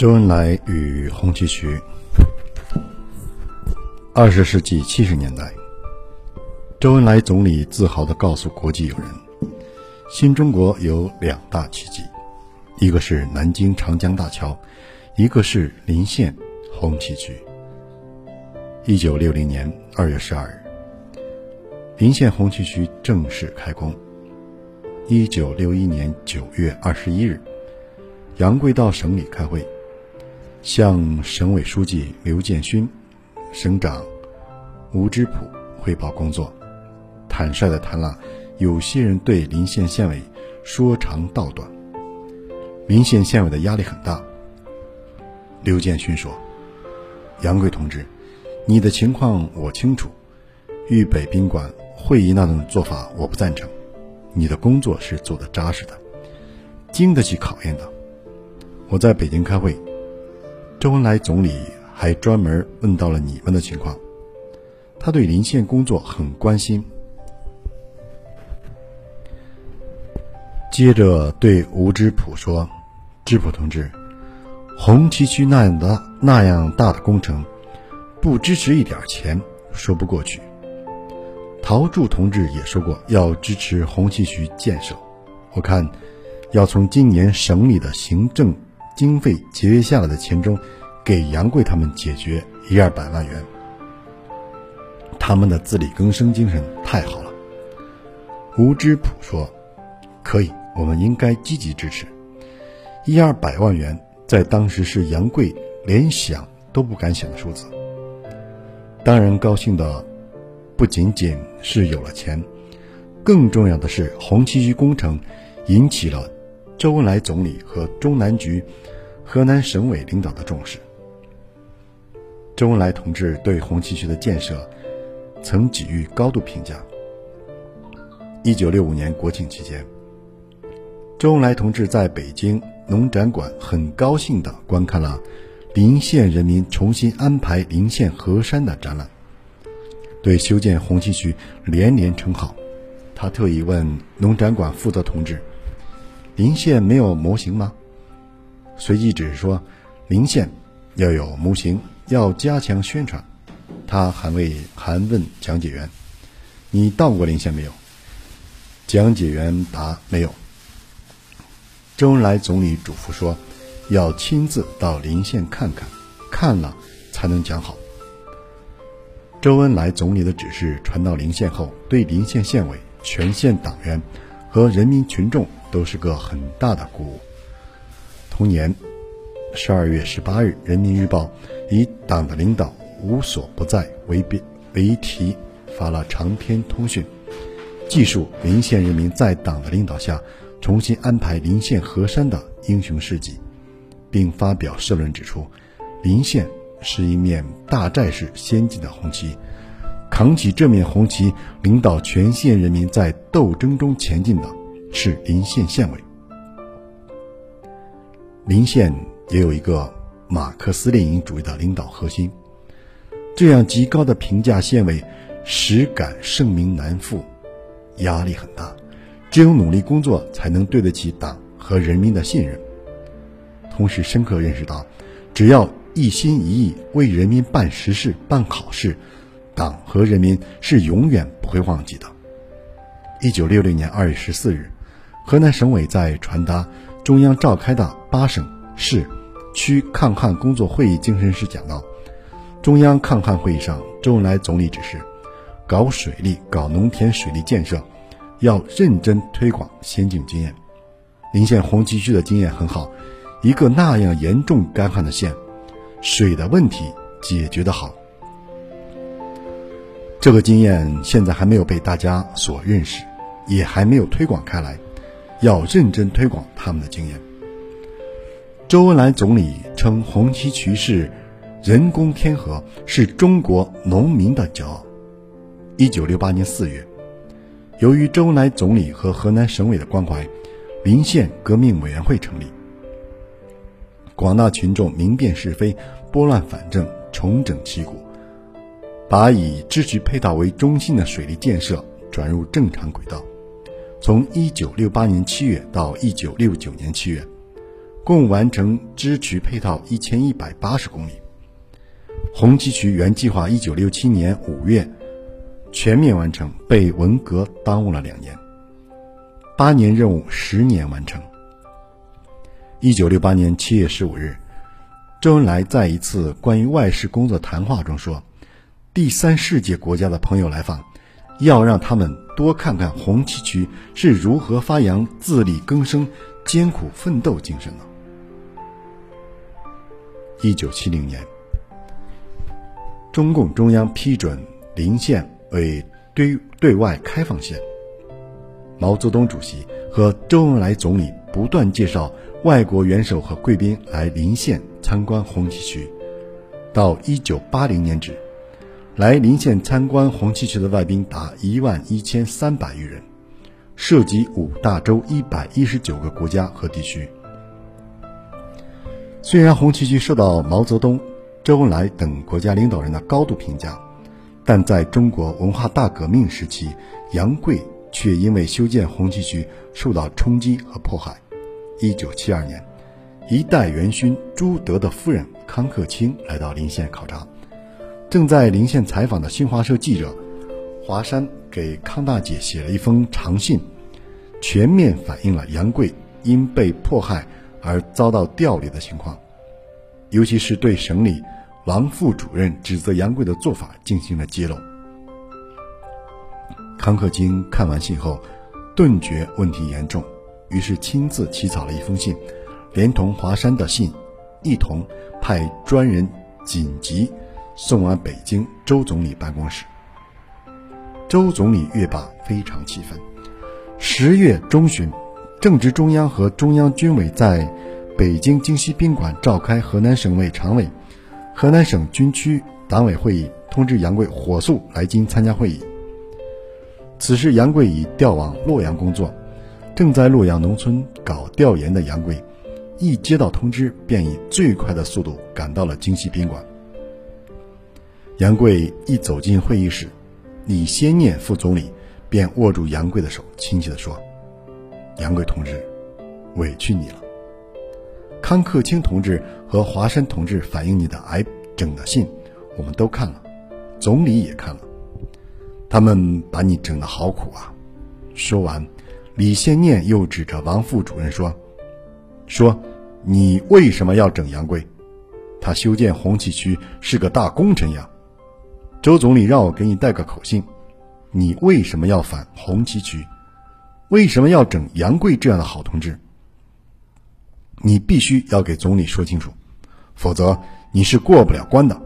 周恩来与红旗渠。二十世纪七十年代，周恩来总理自豪地告诉国际友人：“新中国有两大奇迹，一个是南京长江大桥，一个是临县红旗渠。”一九六零年二月十二日，临县红旗渠正式开工。一九六一年九月二十一日，杨贵到省里开会，向省委书记刘建勋、省长吴芝普汇报工作，坦率地谈了有些人对临县县委说长道短。临县县委的压力很大。刘建勋说：“杨贵同志，你的情况我清楚，豫北宾馆会议那种做法我不赞成。”你的工作是做的扎实的，经得起考验的。我在北京开会，周恩来总理还专门问到了你们的情况，他对临县工作很关心。接着对吴之普说：“芝普同志，红旗渠那样的那样大的工程，不支持一点钱说不过去。”陶铸同志也说过要支持红旗渠建设，我看要从今年省里的行政经费节约下来的钱中，给杨贵他们解决一二百万元。他们的自力更生精神太好了。吴芝普说：“可以，我们应该积极支持。一二百万元在当时是杨贵连想都不敢想的数字。当然高兴的。”不仅仅是有了钱，更重要的是红旗渠工程引起了周恩来总理和中南局、河南省委领导的重视。周恩来同志对红旗渠的建设曾给予高度评价。一九六五年国庆期间，周恩来同志在北京农展馆很高兴地观看了临县人民重新安排临县河山的展览。对修建红旗渠连连称好，他特意问农展馆负责同志：“临县没有模型吗？”随即只是说：“临县要有模型，要加强宣传。”他还为还问讲解员：“你到过临县没有？”讲解员答：“没有。”周恩来总理嘱咐说：“要亲自到临县看看，看了才能讲好。”周恩来总理的指示传到临县后，对临县县委、全县党员和人民群众都是个很大的鼓舞。同年十二月十八日，《人民日报》以“党的领导无所不在”为标为题，发了长篇通讯，记述临县人民在党的领导下重新安排临县河山的英雄事迹，并发表社论指出，临县。是一面大寨式先进的红旗，扛起这面红旗，领导全县人民在斗争中前进的是临县县委。临县也有一个马克思列宁主义的领导核心，这样极高的评价，县委实感盛名难副，压力很大。只有努力工作，才能对得起党和人民的信任。同时，深刻认识到，只要。一心一意为人民办实事、办好事，党和人民是永远不会忘记的。一九六六年二月十四日，河南省委在传达中央召开的八省市区抗旱工作会议精神时讲到：中央抗旱会议上，周恩来总理指示，搞水利、搞农田水利建设，要认真推广先进经验。临县红旗渠的经验很好，一个那样严重干旱的县。水的问题解决的好，这个经验现在还没有被大家所认识，也还没有推广开来，要认真推广他们的经验。周恩来总理称红旗渠是人工天河，是中国农民的骄傲。一九六八年四月，由于周恩来总理和河南省委的关怀，临县革命委员会成立。广大群众明辨是非、拨乱反正、重整旗鼓，把以支渠配套为中心的水利建设转入正常轨道。从1968年7月到1969年7月，共完成支渠配套一千一百八十公里。红旗渠原计划一九六七年五月全面完成，被文革耽误了两年。八年任务，十年完成。一九六八年七月十五日，周恩来在一次关于外事工作谈话中说：“第三世界国家的朋友来访，要让他们多看看红旗渠是如何发扬自力更生、艰苦奋斗精神的。”一九七零年，中共中央批准临县为对对外开放县。毛泽东主席和周恩来总理不断介绍外国元首和贵宾来临县参观红旗渠。到一九八零年止，来临县参观红旗渠的外宾达一万一千三百余人，涉及五大洲一百一十九个国家和地区。虽然红旗渠受到毛泽东、周恩来等国家领导人的高度评价，但在中国文化大革命时期，杨贵。却因为修建红旗渠受到冲击和迫害。一九七二年，一代元勋朱德的夫人康克清来到临县考察，正在临县采访的新华社记者华山给康大姐写了一封长信，全面反映了杨贵因被迫害而遭到调离的情况，尤其是对省里王副主任指责杨贵的做法进行了揭露。康克清看完信后，顿觉问题严重，于是亲自起草了一封信，连同华山的信，一同派专人紧急送往北京周总理办公室。周总理阅罢，非常气愤。十月中旬，正值中央和中央军委在北京京西宾馆召开河南省委常委、河南省军区党委会议，通知杨贵火速来京参加会议。此时，杨贵已调往洛阳工作。正在洛阳农村搞调研的杨贵，一接到通知，便以最快的速度赶到了京西宾馆。杨贵一走进会议室，李先念副总理便握住杨贵的手，亲切地说：“杨贵同志，委屈你了。康克清同志和华山同志反映你的癌症的信，我们都看了，总理也看了。”他们把你整得好苦啊！说完，李先念又指着王副主任说：“说，你为什么要整杨贵？他修建红旗渠是个大工程呀！周总理让我给你带个口信：你为什么要反红旗渠？为什么要整杨贵这样的好同志？你必须要给总理说清楚，否则你是过不了关的。”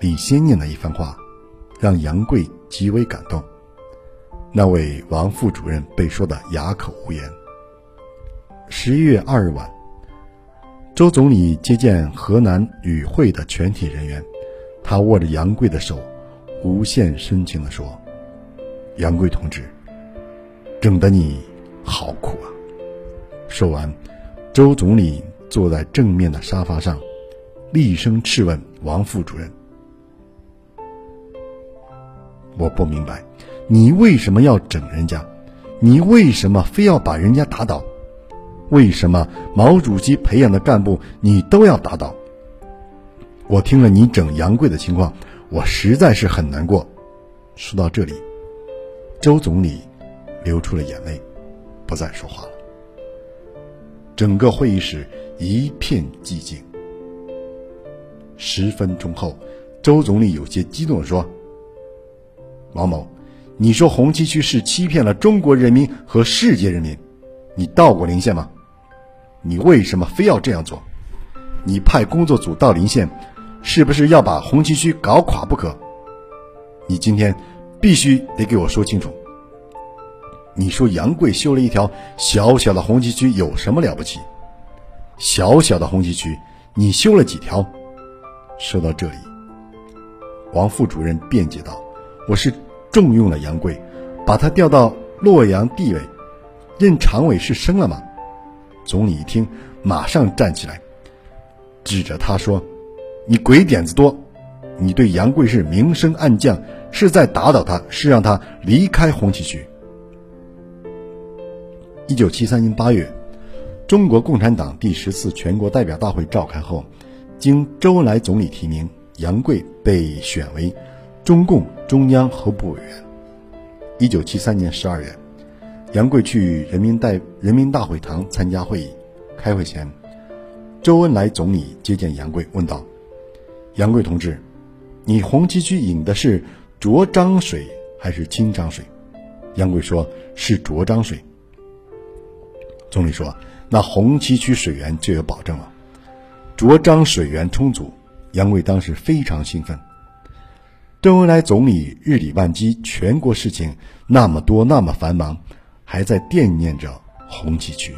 李先念的一番话。让杨贵极为感动，那位王副主任被说的哑口无言。十一月二日晚，周总理接见河南与会的全体人员，他握着杨贵的手，无限深情地说：“杨贵同志，整得你好苦啊！”说完，周总理坐在正面的沙发上，厉声质问王副主任。我不明白，你为什么要整人家？你为什么非要把人家打倒？为什么毛主席培养的干部你都要打倒？我听了你整杨贵的情况，我实在是很难过。说到这里，周总理流出了眼泪，不再说话了。整个会议室一片寂静。十分钟后，周总理有些激动地说。王某，你说红旗渠是欺骗了中国人民和世界人民，你到过临县吗？你为什么非要这样做？你派工作组到临县，是不是要把红旗渠搞垮不可？你今天必须得给我说清楚。你说杨贵修了一条小小的红旗渠有什么了不起？小小的红旗渠，你修了几条？说到这里，王副主任辩解道。我是重用了杨贵，把他调到洛阳地委，任常委是升了吗？总理一听，马上站起来，指着他说：“你鬼点子多！你对杨贵是明升暗降，是在打倒他，是让他离开红旗渠。”一九七三年八月，中国共产党第十次全国代表大会召开后，经周恩来总理提名，杨贵被选为中共中央候补委员。一九七三年十二月，杨贵去人民代人民大会堂参加会议。开会前，周恩来总理接见杨贵，问道：“杨贵同志，你红旗渠引的是浊漳水还是清漳水？”杨贵说：“是浊漳水。”总理说。那红旗渠水源就有保证了，浊漳水源充足，杨贵当时非常兴奋。周恩来总理日理万机，全国事情那么多那么繁忙，还在惦念着红旗渠。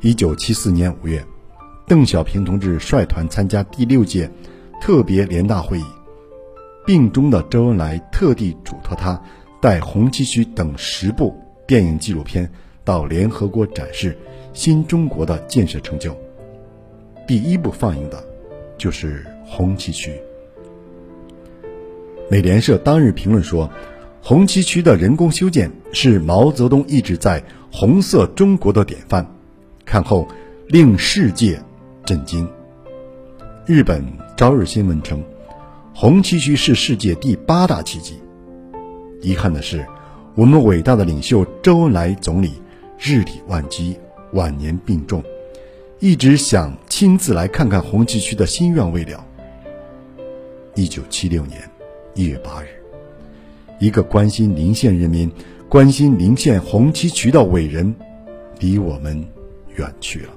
一九七四年五月，邓小平同志率团参加第六届特别联大会议，病中的周恩来特地嘱托他带《红旗渠》等十部电影纪录片。到联合国展示新中国的建设成就，第一部放映的，就是红旗渠。美联社当日评论说：“红旗渠的人工修建是毛泽东一直在红色中国的典范，看后令世界震惊。”日本《朝日新闻》称：“红旗渠是世界第八大奇迹。”遗憾的是，我们伟大的领袖周恩来总理。日理万机，晚年病重，一直想亲自来看看红旗渠的心愿未了。一九七六年一月八日，一个关心临县人民、关心临县红旗渠的伟人，离我们远去了。